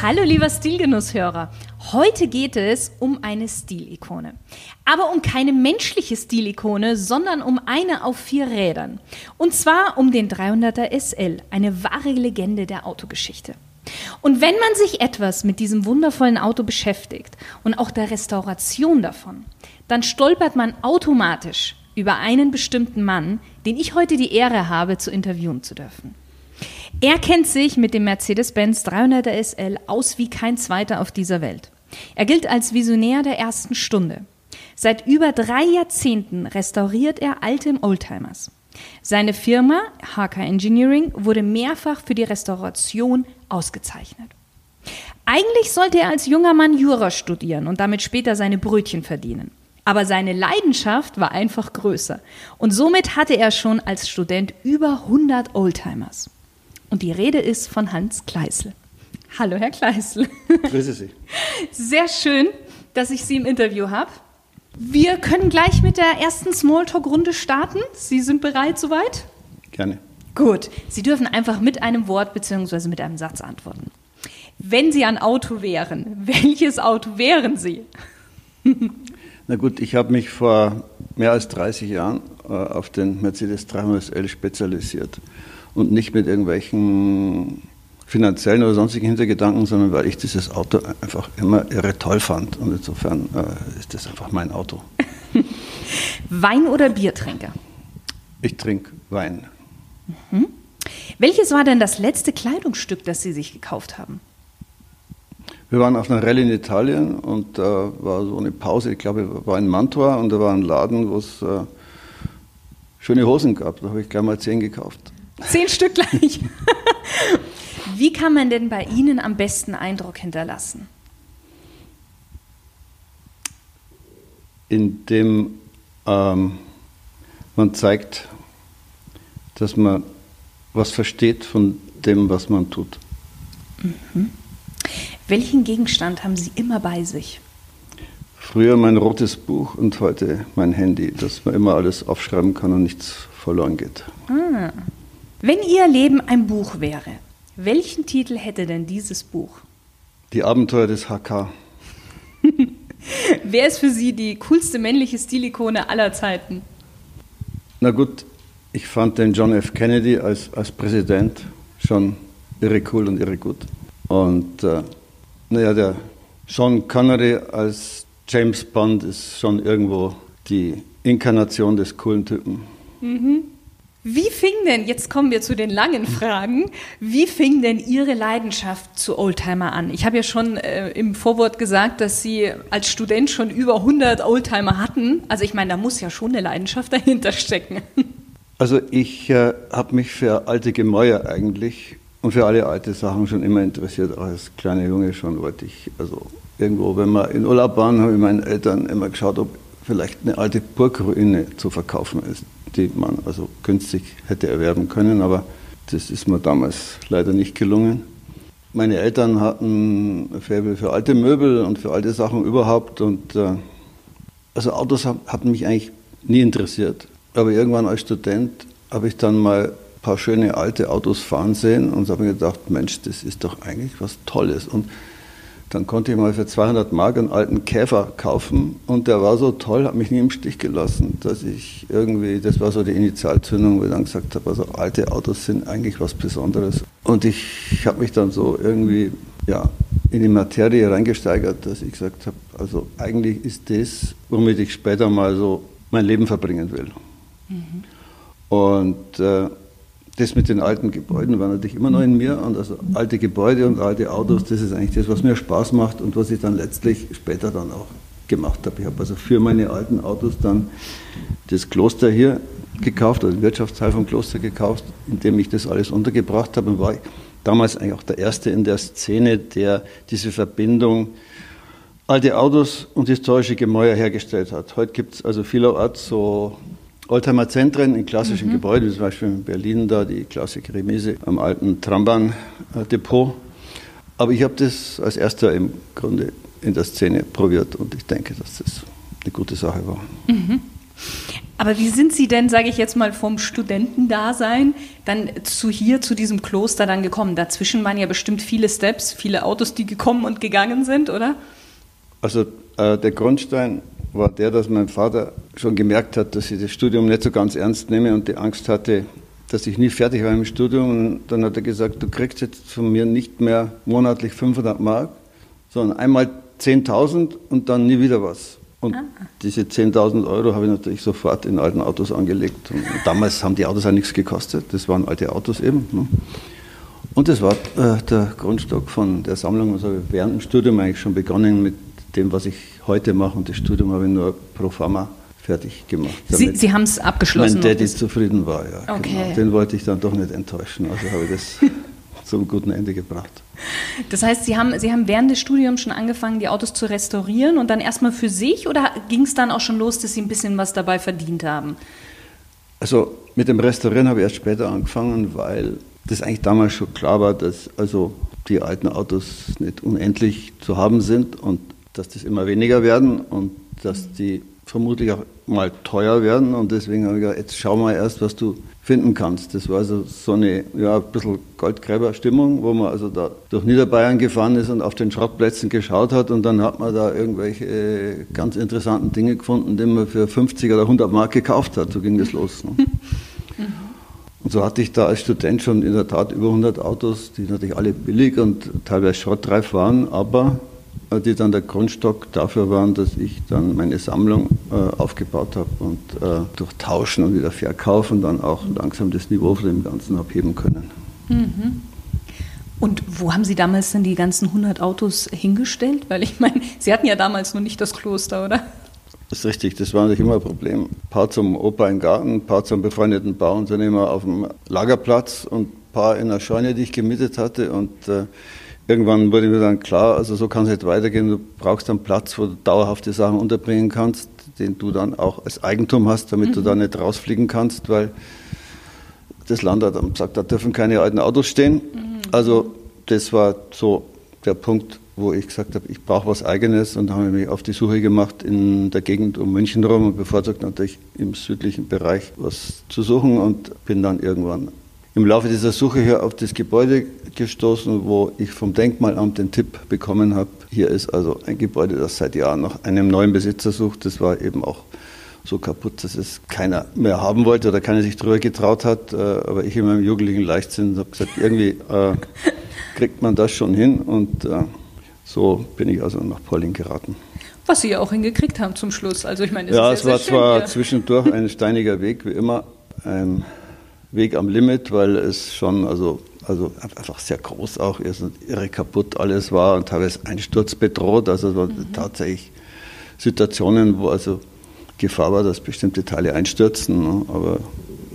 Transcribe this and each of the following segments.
Hallo lieber Stilgenusshörer. Heute geht es um eine Stilikone. Aber um keine menschliche Stilikone, sondern um eine auf vier Rädern. Und zwar um den 300er SL, eine wahre Legende der Autogeschichte. Und wenn man sich etwas mit diesem wundervollen Auto beschäftigt und auch der Restauration davon, dann stolpert man automatisch über einen bestimmten Mann, den ich heute die Ehre habe, zu interviewen zu dürfen. Er kennt sich mit dem Mercedes-Benz 300er SL aus wie kein zweiter auf dieser Welt. Er gilt als Visionär der ersten Stunde. Seit über drei Jahrzehnten restauriert er alte Oldtimers. Seine Firma HK Engineering wurde mehrfach für die Restauration ausgezeichnet. Eigentlich sollte er als junger Mann Jura studieren und damit später seine Brötchen verdienen. Aber seine Leidenschaft war einfach größer. Und somit hatte er schon als Student über 100 Oldtimers. Und die Rede ist von Hans Kleisel. Hallo, Herr Kleisel. Grüße Sie. Sehr schön, dass ich Sie im Interview habe. Wir können gleich mit der ersten Smalltalk-Runde starten. Sie sind bereit soweit? Gerne. Gut. Sie dürfen einfach mit einem Wort bzw. mit einem Satz antworten. Wenn Sie ein Auto wären, welches Auto wären Sie? Na gut, ich habe mich vor mehr als 30 Jahren äh, auf den Mercedes 300 SL spezialisiert und nicht mit irgendwelchen finanziellen oder sonstigen Hintergedanken, sondern weil ich dieses Auto einfach immer irre toll fand. Und insofern äh, ist das einfach mein Auto. Wein- oder Biertrinker? Ich trinke Wein. Mhm. Welches war denn das letzte Kleidungsstück, das Sie sich gekauft haben? Wir waren auf einer Rallye in Italien und da äh, war so eine Pause, ich glaube, war in Mantua und da war ein Laden, wo es äh, schöne Hosen gab. Da habe ich gleich mal zehn gekauft. Zehn Stück gleich. Wie kann man denn bei Ihnen am besten Eindruck hinterlassen? Indem ähm, man zeigt, dass man was versteht von dem, was man tut. Mhm. Welchen Gegenstand haben Sie immer bei sich? Früher mein rotes Buch und heute mein Handy, dass man immer alles aufschreiben kann und nichts verloren geht. Ah. Wenn Ihr Leben ein Buch wäre, welchen Titel hätte denn dieses Buch? Die Abenteuer des HK. Wer ist für Sie die coolste männliche Stilikone aller Zeiten? Na gut, ich fand den John F. Kennedy als, als Präsident schon irre cool und irre gut. Und äh, naja, der Sean Connery als James Bond ist schon irgendwo die Inkarnation des coolen Typen. Mhm. Wie fing denn, jetzt kommen wir zu den langen Fragen, wie fing denn Ihre Leidenschaft zu Oldtimer an? Ich habe ja schon äh, im Vorwort gesagt, dass Sie als Student schon über 100 Oldtimer hatten. Also ich meine, da muss ja schon eine Leidenschaft dahinter stecken. Also ich äh, habe mich für alte Gemäuer eigentlich und für alle alte Sachen schon immer interessiert. Auch als kleiner Junge schon wollte ich, also irgendwo, wenn wir in Urlaub waren, habe ich meinen Eltern immer geschaut, ob vielleicht eine alte Burgruine zu verkaufen ist die man also günstig hätte erwerben können, aber das ist mir damals leider nicht gelungen. Meine Eltern hatten Faible für alte Möbel und für alte Sachen überhaupt und äh, also Autos hatten mich eigentlich nie interessiert. Aber irgendwann als Student habe ich dann mal ein paar schöne alte Autos fahren sehen und habe mir gedacht, Mensch, das ist doch eigentlich was Tolles. Und dann konnte ich mal für 200 Mark einen alten Käfer kaufen und der war so toll, hat mich nie im Stich gelassen, dass ich irgendwie, das war so die Initialzündung, wo ich dann gesagt habe, also alte Autos sind eigentlich was Besonderes. Und ich habe mich dann so irgendwie ja, in die Materie reingesteigert, dass ich gesagt habe, also eigentlich ist das, womit ich später mal so mein Leben verbringen will. Mhm. Und äh, das mit den alten Gebäuden war natürlich immer noch in mir. Und also alte Gebäude und alte Autos, das ist eigentlich das, was mir Spaß macht und was ich dann letztlich später dann auch gemacht habe. Ich habe also für meine alten Autos dann das Kloster hier gekauft, oder den Wirtschaftsteil vom Kloster gekauft, in dem ich das alles untergebracht habe und war damals eigentlich auch der Erste in der Szene, der diese Verbindung alte Autos und historische Gemäuer hergestellt hat. Heute gibt es also vielerorts so Oldtimer-Zentren in klassischen mhm. Gebäuden, wie zum Beispiel in Berlin da die Klassik Remise am alten Trambahn-Depot. Aber ich habe das als erster im Grunde in der Szene probiert und ich denke, dass das eine gute Sache war. Mhm. Aber wie sind Sie denn, sage ich jetzt mal, vom Studentendasein dann zu hier, zu diesem Kloster dann gekommen? Dazwischen waren ja bestimmt viele Steps, viele Autos, die gekommen und gegangen sind, oder? Also äh, der Grundstein war der, dass mein Vater schon gemerkt hat, dass ich das Studium nicht so ganz ernst nehme und die Angst hatte, dass ich nie fertig war im Studium. Und dann hat er gesagt, du kriegst jetzt von mir nicht mehr monatlich 500 Mark, sondern einmal 10.000 und dann nie wieder was. Und ah. diese 10.000 Euro habe ich natürlich sofort in alten Autos angelegt. Und damals haben die Autos auch nichts gekostet. Das waren alte Autos eben. Ne? Und das war äh, der Grundstock von der Sammlung. Also während dem Studium eigentlich schon begonnen mit dem, was ich heute mache. Und das Studium habe ich nur pro forma fertig gemacht. Sie, Sie haben es abgeschlossen? Mein Daddy zufrieden war, ja. Okay. Genau. Den wollte ich dann doch nicht enttäuschen. Also habe ich das zum guten Ende gebracht. Das heißt, Sie haben, Sie haben während des Studiums schon angefangen, die Autos zu restaurieren und dann erstmal für sich oder ging es dann auch schon los, dass Sie ein bisschen was dabei verdient haben? Also mit dem Restaurieren habe ich erst später angefangen, weil das eigentlich damals schon klar war, dass also die alten Autos nicht unendlich zu haben sind und dass das immer weniger werden und dass die vermutlich auch mal teuer werden. Und deswegen habe ich gesagt, jetzt schau mal erst, was du finden kannst. Das war also so eine ja, ein bisschen Goldgräberstimmung, wo man also da durch Niederbayern gefahren ist und auf den Schrottplätzen geschaut hat und dann hat man da irgendwelche äh, ganz interessanten Dinge gefunden, die man für 50 oder 100 Mark gekauft hat. So ging das los. Ne? Und so hatte ich da als Student schon in der Tat über 100 Autos, die natürlich alle billig und teilweise schrottreif waren, aber die dann der Grundstock dafür waren, dass ich dann meine Sammlung äh, aufgebaut habe und äh, durch Tauschen und wieder Verkaufen dann auch langsam das Niveau von dem Ganzen abheben können. Mhm. Und wo haben Sie damals denn die ganzen 100 Autos hingestellt? Weil ich meine, Sie hatten ja damals noch nicht das Kloster, oder? Das ist richtig, das war natürlich immer ein Problem. Ein paar zum Opa im Garten, ein paar zum befreundeten Bauunternehmer auf dem Lagerplatz und ein paar in der Scheune, die ich gemietet hatte. Und äh, irgendwann wurde mir dann klar, also so kann es nicht weitergehen. Du brauchst einen Platz, wo du dauerhafte Sachen unterbringen kannst, den du dann auch als Eigentum hast, damit mhm. du da nicht rausfliegen kannst, weil das Land hat dann gesagt, da dürfen keine alten Autos stehen. Mhm. Also das war so der Punkt, wo ich gesagt habe, ich brauche was Eigenes und habe mich auf die Suche gemacht in der Gegend um München rum und bevorzugt natürlich im südlichen Bereich was zu suchen und bin dann irgendwann im Laufe dieser Suche hier auf das Gebäude gestoßen, wo ich vom Denkmalamt den Tipp bekommen habe, hier ist also ein Gebäude, das seit Jahren nach einem neuen Besitzer sucht. Das war eben auch so kaputt, dass es keiner mehr haben wollte oder keiner sich drüber getraut hat. Äh, aber ich in meinem jugendlichen Leichtsinn habe gesagt, irgendwie äh, kriegt man das schon hin. Und äh, so bin ich also nach Pauling geraten. Was Sie ja auch hingekriegt haben zum Schluss. Also ich meine, es ja, es war zwar hier. zwischendurch ein steiniger Weg, wie immer. Ein Weg am Limit, weil es schon also, also einfach sehr groß auch ist und irre kaputt alles war und teilweise einsturzbedroht. Also es waren mhm. tatsächlich Situationen, wo also Gefahr war, dass bestimmte Teile einstürzen. Ne? Aber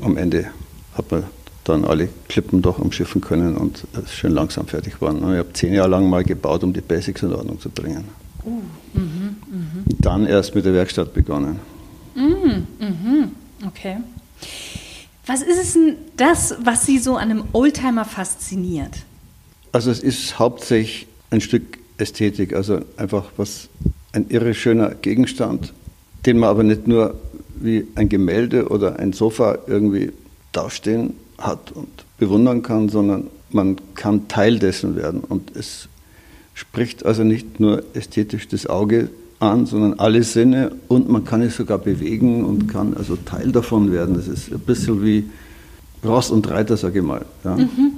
am Ende hat man dann alle Klippen doch umschiffen können und es schön langsam fertig waren. Ne? Ich habe zehn Jahre lang mal gebaut, um die Basics in Ordnung zu bringen. Uh, mhm, mh. Dann erst mit der Werkstatt begonnen. Mhm, mh. Okay. Was ist es denn das, was Sie so an einem Oldtimer fasziniert? Also es ist hauptsächlich ein Stück Ästhetik, also einfach was ein irre schöner Gegenstand, den man aber nicht nur wie ein Gemälde oder ein Sofa irgendwie dastehen hat und bewundern kann, sondern man kann Teil dessen werden. Und es spricht also nicht nur ästhetisch das Auge an, sondern alle Sinne und man kann es sogar bewegen und kann also Teil davon werden. Das ist ein bisschen wie Ross und Reiter, sage ich mal. Ja. Mhm.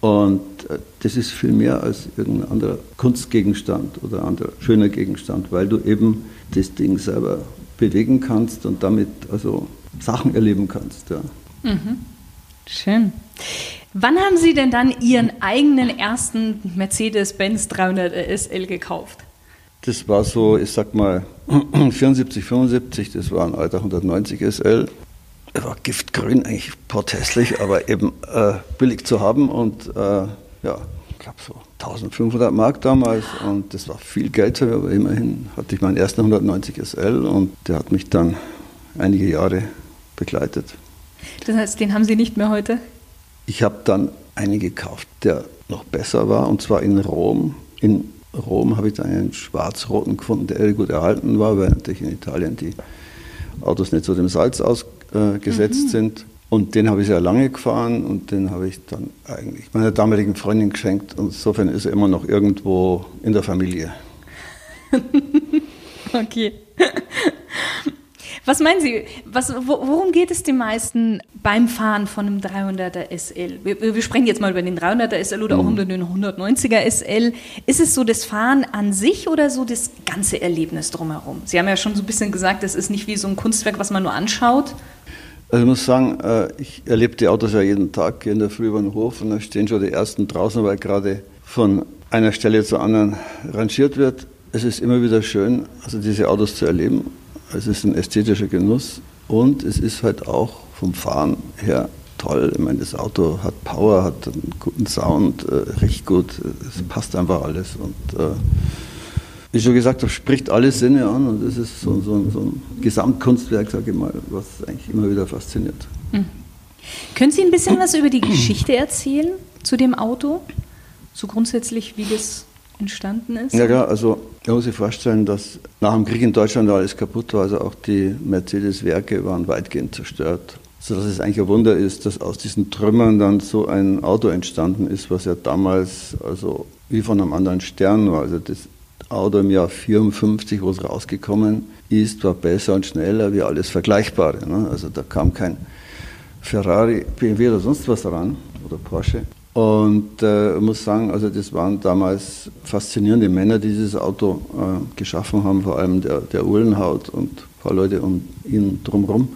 Und äh, das ist viel mehr als irgendein anderer Kunstgegenstand oder anderer schöner Gegenstand, weil du eben das Ding selber bewegen kannst und damit also Sachen erleben kannst. Ja. Mhm. Schön. Wann haben Sie denn dann Ihren eigenen ersten Mercedes-Benz 300 SL gekauft? Das war so, ich sag mal, 74, 75, das war ein alter 190 SL. Er war giftgrün, eigentlich porthässlich, aber eben äh, billig zu haben und äh, ja, ich glaube so 1500 Mark damals und das war viel Geld, aber immerhin hatte ich meinen ersten 190 SL und der hat mich dann einige Jahre begleitet. Das heißt, den haben Sie nicht mehr heute? Ich habe dann einen gekauft, der noch besser war und zwar in Rom. In Rom habe ich dann einen schwarz-roten gefunden, der gut erhalten war, weil natürlich in Italien die Autos nicht so dem Salz ausgesetzt mhm. sind. Und den habe ich sehr lange gefahren und den habe ich dann eigentlich meiner damaligen Freundin geschenkt. Und insofern ist er immer noch irgendwo in der Familie. okay. Was meinen Sie, was, worum geht es den meisten beim Fahren von einem 300er SL? Wir, wir sprechen jetzt mal über den 300er SL oder auch mhm. über den 190er SL. Ist es so das Fahren an sich oder so das ganze Erlebnis drumherum? Sie haben ja schon so ein bisschen gesagt, es ist nicht wie so ein Kunstwerk, was man nur anschaut. Also ich muss sagen, äh, ich erlebe die Autos ja jeden Tag, gehe in der Früh über den Hof und da stehen schon die ersten draußen, weil gerade von einer Stelle zur anderen rangiert wird. Es ist immer wieder schön, also diese Autos zu erleben es ist ein ästhetischer Genuss und es ist halt auch vom Fahren her toll. Ich meine, das Auto hat Power, hat einen guten Sound, äh, riecht gut, es passt einfach alles. Und äh, wie schon gesagt habe, spricht alle Sinne an und es ist so, so, so, ein Gesamtkunstwerk, sage ich mal, was eigentlich immer wieder fasziniert. Mhm. Können Sie ein bisschen was über die Geschichte erzählen zu dem Auto? So grundsätzlich, wie das entstanden ist? Ja, klar, also man muss sich vorstellen, dass nach dem Krieg in Deutschland alles kaputt war, also auch die Mercedes-Werke waren weitgehend zerstört. Sodass es eigentlich ein Wunder ist, dass aus diesen Trümmern dann so ein Auto entstanden ist, was ja damals also wie von einem anderen Stern war. Also das Auto im Jahr 54, wo es rausgekommen ist, war besser und schneller wie alles Vergleichbare. Ne? Also da kam kein Ferrari, BMW oder sonst was ran oder Porsche. Und äh, ich muss sagen, also das waren damals faszinierende Männer, die dieses Auto äh, geschaffen haben, vor allem der, der Uhlenhaut und ein paar Leute um ihn drumherum.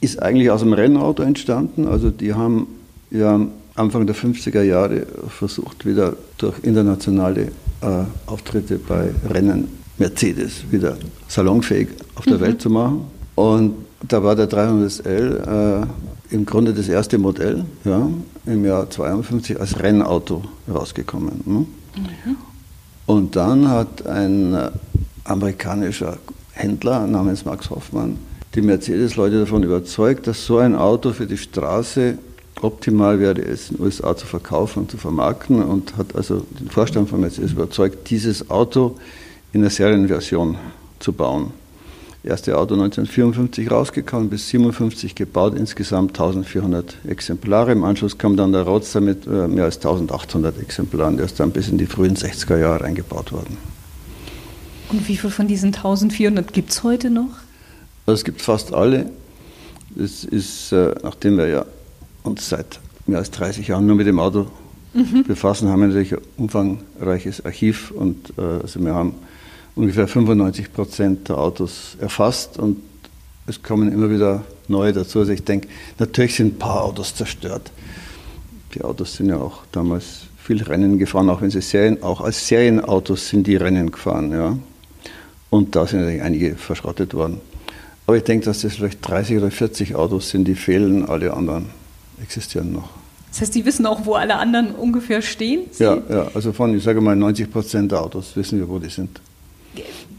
Ist eigentlich aus einem Rennauto entstanden. Also die haben ja Anfang der 50er Jahre versucht, wieder durch internationale äh, Auftritte bei Rennen Mercedes wieder salonfähig auf der mhm. Welt zu machen. Und da war der 300SL äh, im Grunde das erste Modell, ja, im Jahr 52 als Rennauto rausgekommen. Ne? Mhm. Und dann hat ein äh, amerikanischer Händler namens Max Hoffmann die Mercedes-Leute davon überzeugt, dass so ein Auto für die Straße optimal wäre, es in den USA zu verkaufen und zu vermarkten und hat also den Vorstand von Mercedes überzeugt, dieses Auto in der Serienversion zu bauen erste Auto 1954 rausgekommen, bis 57 gebaut, insgesamt 1400 Exemplare. Im Anschluss kam dann der Roadster mit äh, mehr als 1800 Exemplaren, der ist dann bis in die frühen 60er Jahre eingebaut worden. Und wie viele von diesen 1400 gibt es heute noch? Es gibt fast alle. Es ist, äh, nachdem wir ja uns seit mehr als 30 Jahren nur mit dem Auto mhm. befassen, haben wir natürlich ein umfangreiches Archiv und äh, also wir haben ungefähr 95 Prozent der Autos erfasst und es kommen immer wieder neue dazu. Also ich denke, natürlich sind ein paar Autos zerstört. Die Autos sind ja auch damals viel Rennen gefahren, auch wenn sie Serien, auch als Serienautos sind die Rennen gefahren, ja. Und da sind natürlich einige verschrottet worden. Aber ich denke, dass das vielleicht 30 oder 40 Autos sind, die fehlen, alle anderen existieren noch. Das heißt, Sie wissen auch, wo alle anderen ungefähr stehen? Sie ja, ja, also von, ich sage mal, 90 Prozent der Autos wissen wir, wo die sind.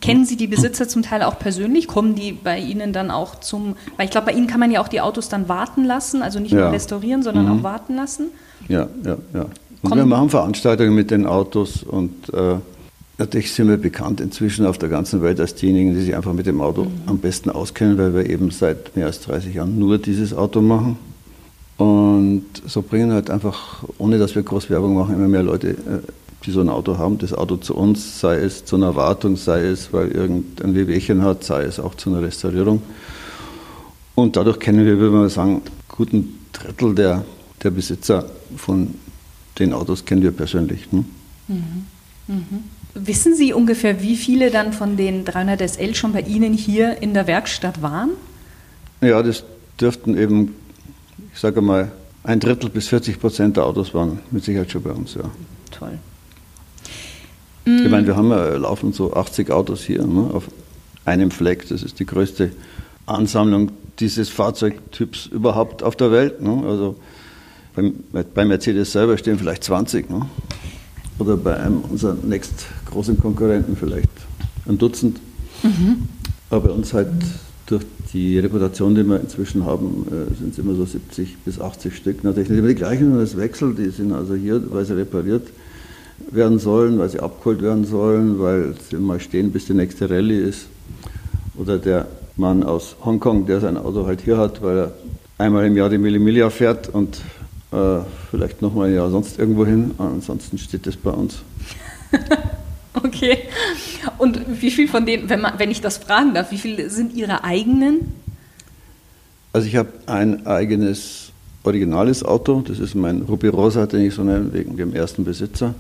Kennen Sie die Besitzer zum Teil auch persönlich? Kommen die bei Ihnen dann auch zum, weil ich glaube, bei Ihnen kann man ja auch die Autos dann warten lassen, also nicht ja. nur restaurieren, sondern mhm. auch warten lassen? Ja, ja, ja. Und Kommen wir machen Veranstaltungen mit den Autos und äh, natürlich sind wir bekannt inzwischen auf der ganzen Welt als diejenigen, die sich einfach mit dem Auto mhm. am besten auskennen, weil wir eben seit mehr als 30 Jahren nur dieses Auto machen. Und so bringen halt einfach, ohne dass wir groß Werbung machen, immer mehr Leute äh, die so ein Auto haben, das Auto zu uns, sei es zu einer Wartung, sei es, weil irgendein Wehwehchen hat, sei es auch zu einer Restaurierung. Und dadurch kennen wir, würde man sagen, guten Drittel der, der Besitzer von den Autos kennen wir persönlich. Ne? Mhm. Mhm. Wissen Sie ungefähr, wie viele dann von den 300 SL schon bei Ihnen hier in der Werkstatt waren? Ja, das dürften eben, ich sage mal, ein Drittel bis 40 Prozent der Autos waren mit Sicherheit schon bei uns, ja. Toll. Mhm. Ich meine, wir haben ja laufend so 80 Autos hier ne, auf einem Fleck. Das ist die größte Ansammlung dieses Fahrzeugtyps überhaupt auf der Welt. Ne? Also Beim, bei Mercedes selber stehen vielleicht 20. Ne? Oder bei einem unserer nächst großen Konkurrenten vielleicht ein Dutzend. Mhm. Aber bei uns halt durch die Reputation, die wir inzwischen haben, äh, sind es immer so 70 bis 80 Stück. Natürlich nicht immer die gleichen, nur das Wechsel, die sind also hier, weil sie repariert werden sollen, weil sie abgeholt werden sollen, weil sie mal stehen, bis die nächste Rallye ist. Oder der Mann aus Hongkong, der sein Auto halt hier hat, weil er einmal im Jahr die Millimilia fährt und äh, vielleicht nochmal ein Jahr sonst irgendwo hin. Ansonsten steht das bei uns. okay. Und wie viel von denen, wenn, man, wenn ich das fragen darf, wie viele sind Ihre eigenen? Also ich habe ein eigenes originales Auto, das ist mein Ruby Rosa, den ich so nenne, wegen dem ersten Besitzer.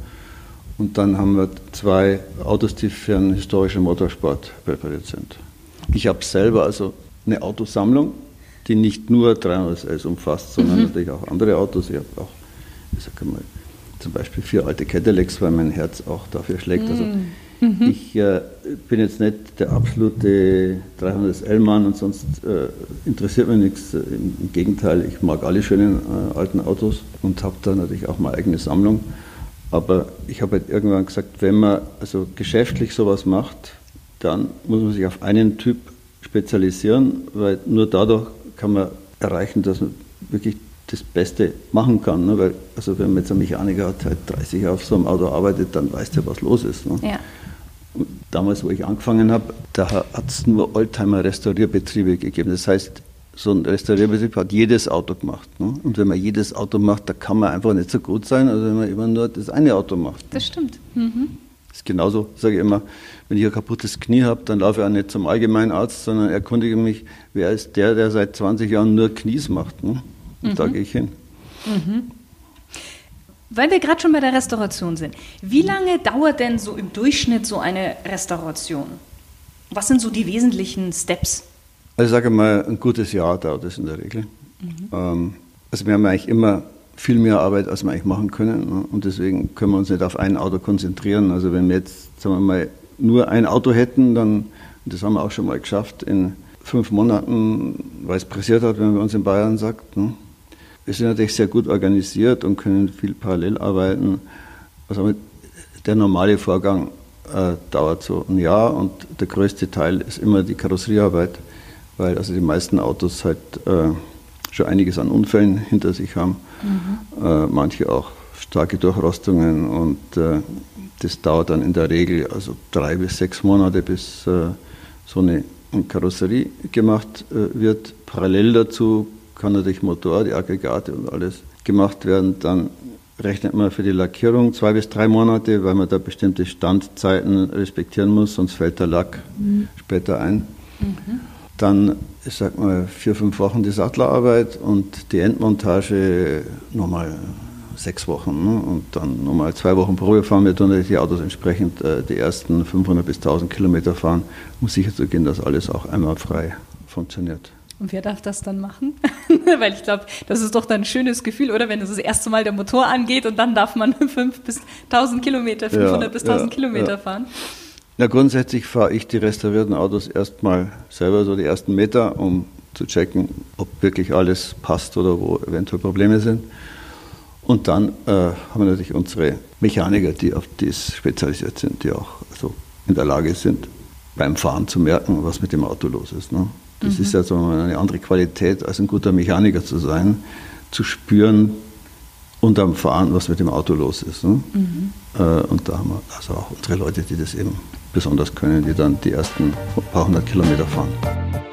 Und dann haben wir zwei Autos, die für einen historischen Motorsport präpariert sind. Ich habe selber also eine Autosammlung, die nicht nur 300S umfasst, sondern mhm. natürlich auch andere Autos. Ich habe auch, ich sag mal, zum Beispiel vier alte Cadillacs, weil mein Herz auch dafür schlägt. Also mhm. mhm. ich äh, bin jetzt nicht der absolute 300S-L-Mann und sonst äh, interessiert mich nichts. Im Gegenteil, ich mag alle schönen äh, alten Autos und habe da natürlich auch meine eigene Sammlung. Aber ich habe halt irgendwann gesagt, wenn man also geschäftlich sowas macht, dann muss man sich auf einen Typ spezialisieren, weil nur dadurch kann man erreichen, dass man wirklich das Beste machen kann. Ne? Weil, also wenn man jetzt ein Mechaniker hat, halt 30 Jahre auf so einem Auto arbeitet, dann weiß der, was los ist. Ne? Ja. damals, wo ich angefangen habe, da hat es nur Oldtimer-Restaurierbetriebe gegeben. Das heißt, so ein Restaurierbetrieb hat jedes Auto gemacht. Ne? Und wenn man jedes Auto macht, da kann man einfach nicht so gut sein, als wenn man immer nur das eine Auto macht. Das stimmt. Mhm. Das ist genauso, sage ich immer, wenn ich ein kaputtes Knie habe, dann laufe ich auch nicht zum Allgemeinarzt, sondern erkundige mich, wer ist der, der seit 20 Jahren nur Knies macht. Ne? Und mhm. da gehe ich hin. Mhm. Weil wir gerade schon bei der Restauration sind, wie lange dauert denn so im Durchschnitt so eine Restauration? Was sind so die wesentlichen Steps? Also sage mal, ein gutes Jahr dauert es in der Regel. Mhm. Also wir haben eigentlich immer viel mehr Arbeit, als wir eigentlich machen können. Ne? Und deswegen können wir uns nicht auf ein Auto konzentrieren. Also wenn wir jetzt, sagen wir mal, nur ein Auto hätten, dann, das haben wir auch schon mal geschafft, in fünf Monaten, weil es pressiert hat, wenn man uns in Bayern sagt. Ne? Wir sind natürlich sehr gut organisiert und können viel parallel arbeiten. Also der normale Vorgang äh, dauert so ein Jahr und der größte Teil ist immer die Karosseriearbeit weil also die meisten Autos halt äh, schon einiges an Unfällen hinter sich haben, mhm. äh, manche auch starke Durchrostungen und äh, das dauert dann in der Regel also drei bis sechs Monate, bis äh, so eine Karosserie gemacht äh, wird. Parallel dazu kann natürlich Motor, die Aggregate und alles gemacht werden. Dann rechnet man für die Lackierung zwei bis drei Monate, weil man da bestimmte Standzeiten respektieren muss, sonst fällt der Lack mhm. später ein. Mhm. Dann, ich sag mal, vier, fünf Wochen die Sattlerarbeit und die Endmontage nochmal sechs Wochen. Ne? Und dann nochmal zwei Wochen Probe fahren wir tun die Autos entsprechend äh, die ersten 500 bis 1000 Kilometer fahren, um sicherzugehen, dass alles auch einmal frei funktioniert. Und wer darf das dann machen? Weil ich glaube, das ist doch dann ein schönes Gefühl, oder? Wenn das, das erste Mal der Motor angeht und dann darf man 5 bis 1000 Kilometer, 500 ja, bis 1000 ja, Kilometer ja. fahren. Na, grundsätzlich fahre ich die restaurierten Autos erstmal selber so die ersten Meter, um zu checken, ob wirklich alles passt oder wo eventuell Probleme sind. Und dann äh, haben wir natürlich unsere Mechaniker, die auf dies spezialisiert sind, die auch so in der Lage sind, beim Fahren zu merken, was mit dem Auto los ist. Ne? Das mhm. ist ja so eine andere Qualität, als ein guter Mechaniker zu sein, zu spüren unterm Fahren, was mit dem Auto los ist. Ne? Mhm. Äh, und da haben wir also auch unsere Leute, die das eben besonders können, die dann die ersten paar hundert Kilometer fahren.